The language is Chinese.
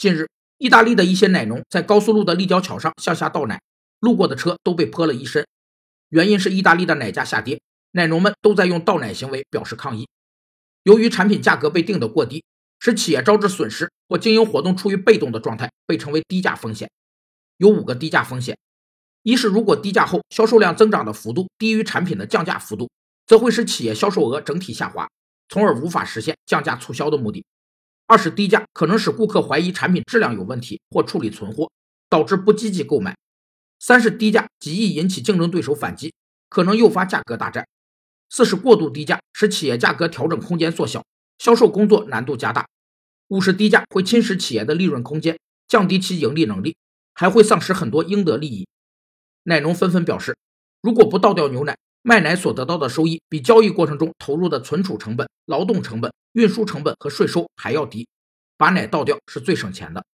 近日，意大利的一些奶农在高速路的立交桥上向下倒奶，路过的车都被泼了一身。原因是意大利的奶价下跌，奶农们都在用倒奶行为表示抗议。由于产品价格被定得过低，使企业招致损失或经营活动处于被动的状态，被称为低价风险。有五个低价风险：一是如果低价后销售量增长的幅度低于产品的降价幅度，则会使企业销售额整体下滑，从而无法实现降价促销的目的；二是低价可能使顾客怀疑产品质量有问题或处理存货，导致不积极购买；三是低价极易引起竞争对手反击，可能诱发价格大战；四是过度低价使企业价格调整空间缩小，销售工作难度加大；五是低价会侵蚀企业的利润空间，降低其盈利能力。还会丧失很多应得利益。奶农纷纷表示，如果不倒掉牛奶，卖奶所得到的收益比交易过程中投入的存储成本、劳动成本、运输成本和税收还要低。把奶倒掉是最省钱的。